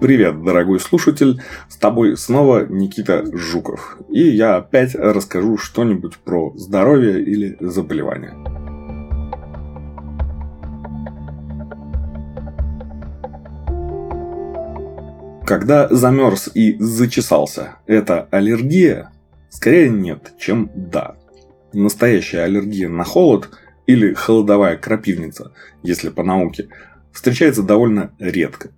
Привет, дорогой слушатель, с тобой снова Никита Жуков. И я опять расскажу что-нибудь про здоровье или заболевание. Когда замерз и зачесался, это аллергия? Скорее нет, чем да. Настоящая аллергия на холод или холодовая крапивница, если по науке, встречается довольно редко.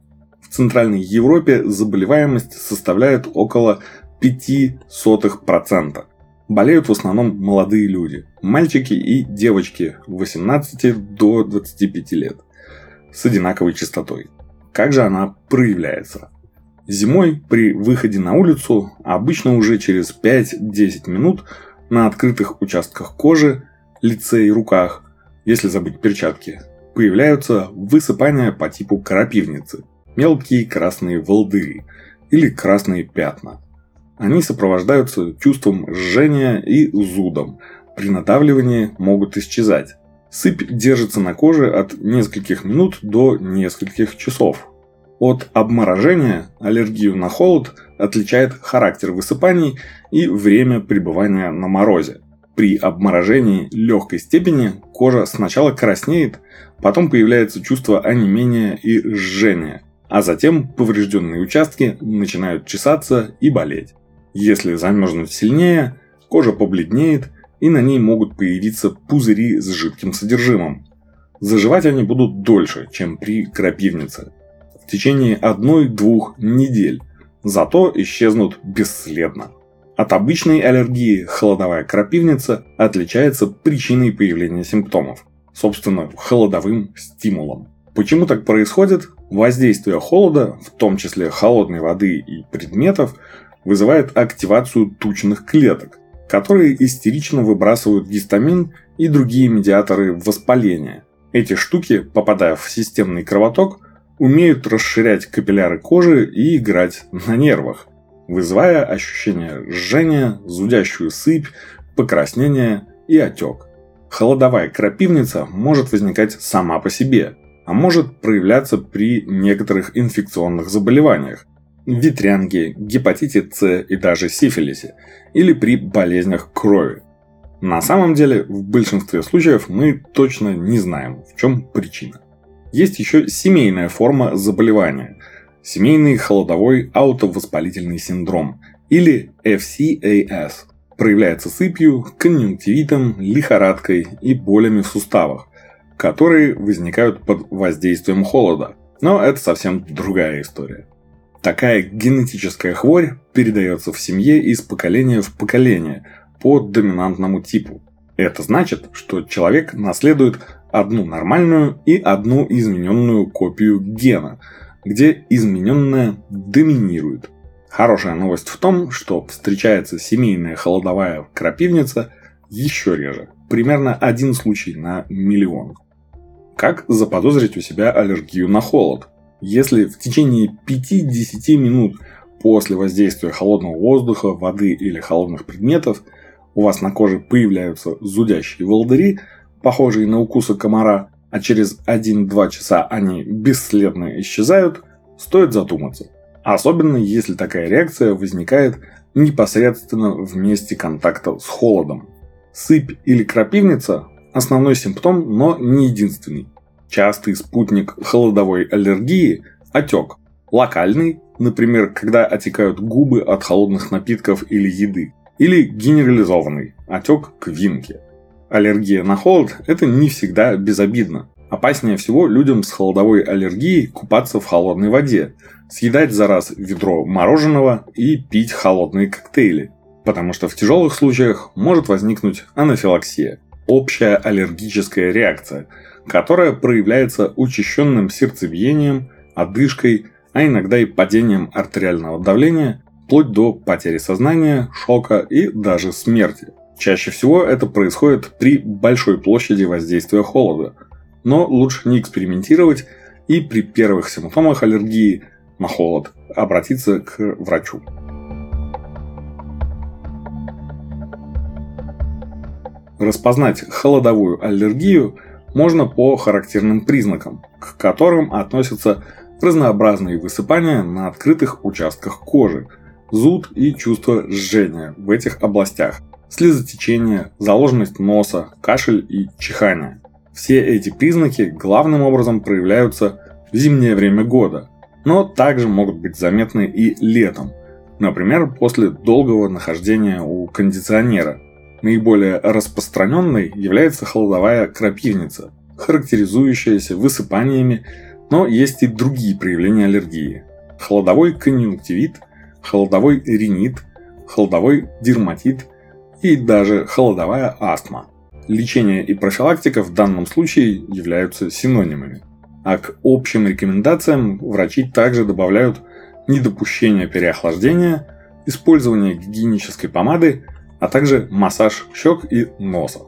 В Центральной Европе заболеваемость составляет около 0,05%. Болеют в основном молодые люди, мальчики и девочки 18 до 25 лет, с одинаковой частотой. Как же она проявляется? Зимой при выходе на улицу обычно уже через 5-10 минут на открытых участках кожи, лице и руках, если забыть перчатки, появляются высыпания по типу крапивницы, мелкие красные волдыри или красные пятна. Они сопровождаются чувством жжения и зудом. При надавливании могут исчезать. Сыпь держится на коже от нескольких минут до нескольких часов. От обморожения аллергию на холод отличает характер высыпаний и время пребывания на морозе. При обморожении легкой степени кожа сначала краснеет, потом появляется чувство онемения и жжения, а затем поврежденные участки начинают чесаться и болеть. Если замерзнуть сильнее, кожа побледнеет и на ней могут появиться пузыри с жидким содержимым. Заживать они будут дольше, чем при крапивнице. В течение одной-двух недель, зато исчезнут бесследно. От обычной аллергии холодовая крапивница отличается причиной появления симптомов, собственно, холодовым стимулом. Почему так происходит? Воздействие холода, в том числе холодной воды и предметов, вызывает активацию тучных клеток, которые истерично выбрасывают гистамин и другие медиаторы воспаления. Эти штуки, попадая в системный кровоток, умеют расширять капилляры кожи и играть на нервах, вызывая ощущение жжения, зудящую сыпь, покраснение и отек. Холодовая крапивница может возникать сама по себе, а может проявляться при некоторых инфекционных заболеваниях, ветрянке, гепатите С и даже сифилисе, или при болезнях крови. На самом деле, в большинстве случаев мы точно не знаем, в чем причина. Есть еще семейная форма заболевания – семейный холодовой аутовоспалительный синдром или FCAS. Проявляется сыпью, конъюнктивитом, лихорадкой и болями в суставах, которые возникают под воздействием холода. Но это совсем другая история. Такая генетическая хворь передается в семье из поколения в поколение по доминантному типу. Это значит, что человек наследует одну нормальную и одну измененную копию гена – где измененное доминирует. Хорошая новость в том, что встречается семейная холодовая крапивница еще реже. Примерно один случай на миллион. Как заподозрить у себя аллергию на холод? Если в течение 5-10 минут после воздействия холодного воздуха, воды или холодных предметов у вас на коже появляются зудящие волдыри, похожие на укусы комара, а через 1-2 часа они бесследно исчезают, стоит задуматься. Особенно если такая реакция возникает непосредственно в месте контакта с холодом. Сыпь или крапивница – основной симптом, но не единственный. Частый спутник холодовой аллергии – отек. Локальный, например, когда отекают губы от холодных напитков или еды. Или генерализованный – отек квинки – Аллергия на холод – это не всегда безобидно. Опаснее всего людям с холодовой аллергией купаться в холодной воде, съедать за раз ведро мороженого и пить холодные коктейли. Потому что в тяжелых случаях может возникнуть анафилаксия – общая аллергическая реакция, которая проявляется учащенным сердцебиением, одышкой, а иногда и падением артериального давления, вплоть до потери сознания, шока и даже смерти – Чаще всего это происходит при большой площади воздействия холода, но лучше не экспериментировать и при первых симптомах аллергии на холод обратиться к врачу. Распознать холодовую аллергию можно по характерным признакам, к которым относятся разнообразные высыпания на открытых участках кожи, зуд и чувство жжения в этих областях, слезотечение, заложенность носа, кашель и чихание. Все эти признаки главным образом проявляются в зимнее время года, но также могут быть заметны и летом, например, после долгого нахождения у кондиционера. Наиболее распространенной является холодовая крапивница, характеризующаяся высыпаниями, но есть и другие проявления аллергии. Холодовой конъюнктивит, холодовой ринит, холодовой дерматит и даже холодовая астма. Лечение и профилактика в данном случае являются синонимами. А к общим рекомендациям врачи также добавляют недопущение переохлаждения, использование гигиенической помады, а также массаж щек и носа.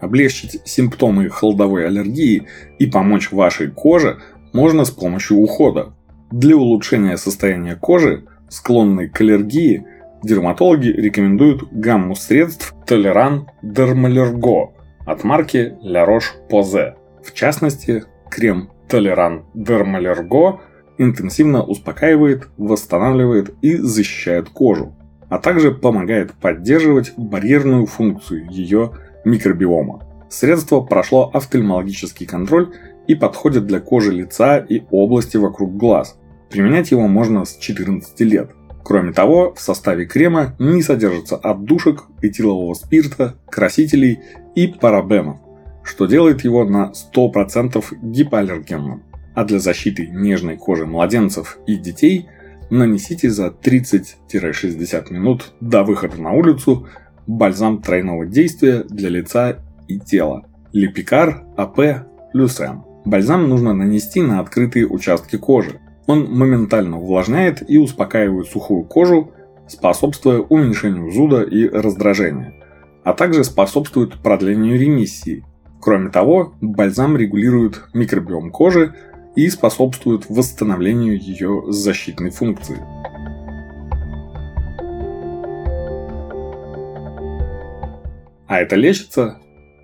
Облегчить симптомы холодовой аллергии и помочь вашей коже можно с помощью ухода. Для улучшения состояния кожи, склонной к аллергии, дерматологи рекомендуют гамму средств Толеран Дермалерго от марки La Roche-Posay. В частности, крем Толеран Дермалерго интенсивно успокаивает, восстанавливает и защищает кожу, а также помогает поддерживать барьерную функцию ее микробиома. Средство прошло офтальмологический контроль и подходит для кожи лица и области вокруг глаз. Применять его можно с 14 лет. Кроме того, в составе крема не содержится отдушек, этилового спирта, красителей и парабенов, что делает его на 100% гипоаллергенным. А для защиты нежной кожи младенцев и детей нанесите за 30-60 минут до выхода на улицу бальзам тройного действия для лица и тела. Липикар АП Люсем. Бальзам нужно нанести на открытые участки кожи. Он моментально увлажняет и успокаивает сухую кожу, способствуя уменьшению зуда и раздражения, а также способствует продлению ремиссии. Кроме того, бальзам регулирует микробиом кожи и способствует восстановлению ее защитной функции. А это лечится?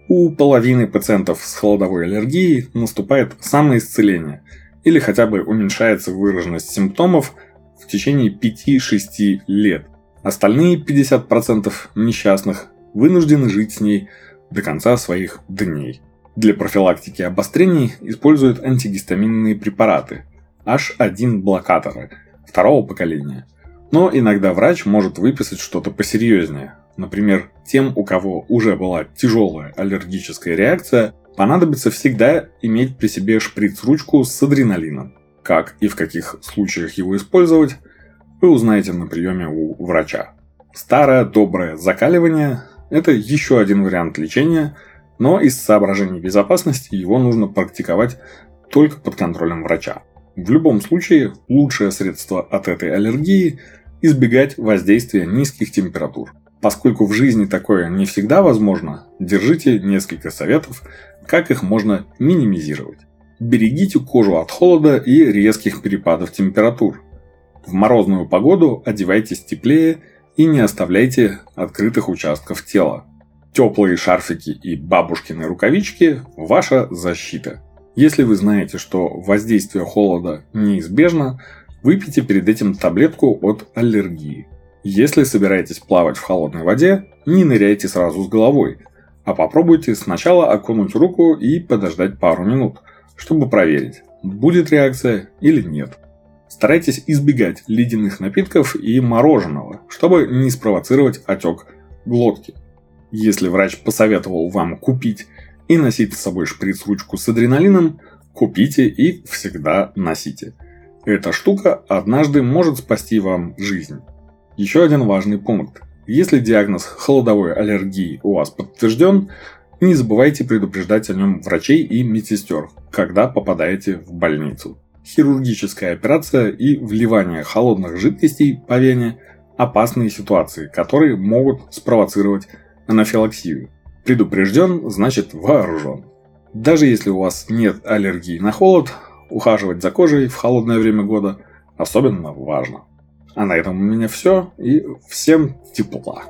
У половины пациентов с холодовой аллергией наступает самоисцеление или хотя бы уменьшается выраженность симптомов в течение 5-6 лет. Остальные 50% несчастных вынуждены жить с ней до конца своих дней. Для профилактики обострений используют антигистаминные препараты H1-блокаторы второго поколения. Но иногда врач может выписать что-то посерьезнее, Например, тем, у кого уже была тяжелая аллергическая реакция, понадобится всегда иметь при себе шприц-ручку с адреналином. Как и в каких случаях его использовать, вы узнаете на приеме у врача. Старое доброе закаливание – это еще один вариант лечения, но из соображений безопасности его нужно практиковать только под контролем врача. В любом случае, лучшее средство от этой аллергии – избегать воздействия низких температур – Поскольку в жизни такое не всегда возможно, держите несколько советов, как их можно минимизировать. Берегите кожу от холода и резких перепадов температур. В морозную погоду одевайтесь теплее и не оставляйте открытых участков тела. Теплые шарфики и бабушкины рукавички – ваша защита. Если вы знаете, что воздействие холода неизбежно, выпейте перед этим таблетку от аллергии. Если собираетесь плавать в холодной воде, не ныряйте сразу с головой, а попробуйте сначала окунуть руку и подождать пару минут, чтобы проверить, будет реакция или нет. Старайтесь избегать ледяных напитков и мороженого, чтобы не спровоцировать отек глотки. Если врач посоветовал вам купить и носить с собой шприц-ручку с адреналином, купите и всегда носите. Эта штука однажды может спасти вам жизнь. Еще один важный пункт. Если диагноз холодовой аллергии у вас подтвержден, не забывайте предупреждать о нем врачей и медсестер, когда попадаете в больницу. Хирургическая операция и вливание холодных жидкостей по вене – опасные ситуации, которые могут спровоцировать анафилаксию. Предупрежден – значит вооружен. Даже если у вас нет аллергии на холод, ухаживать за кожей в холодное время года особенно важно. А на этом у меня все. И всем тепла.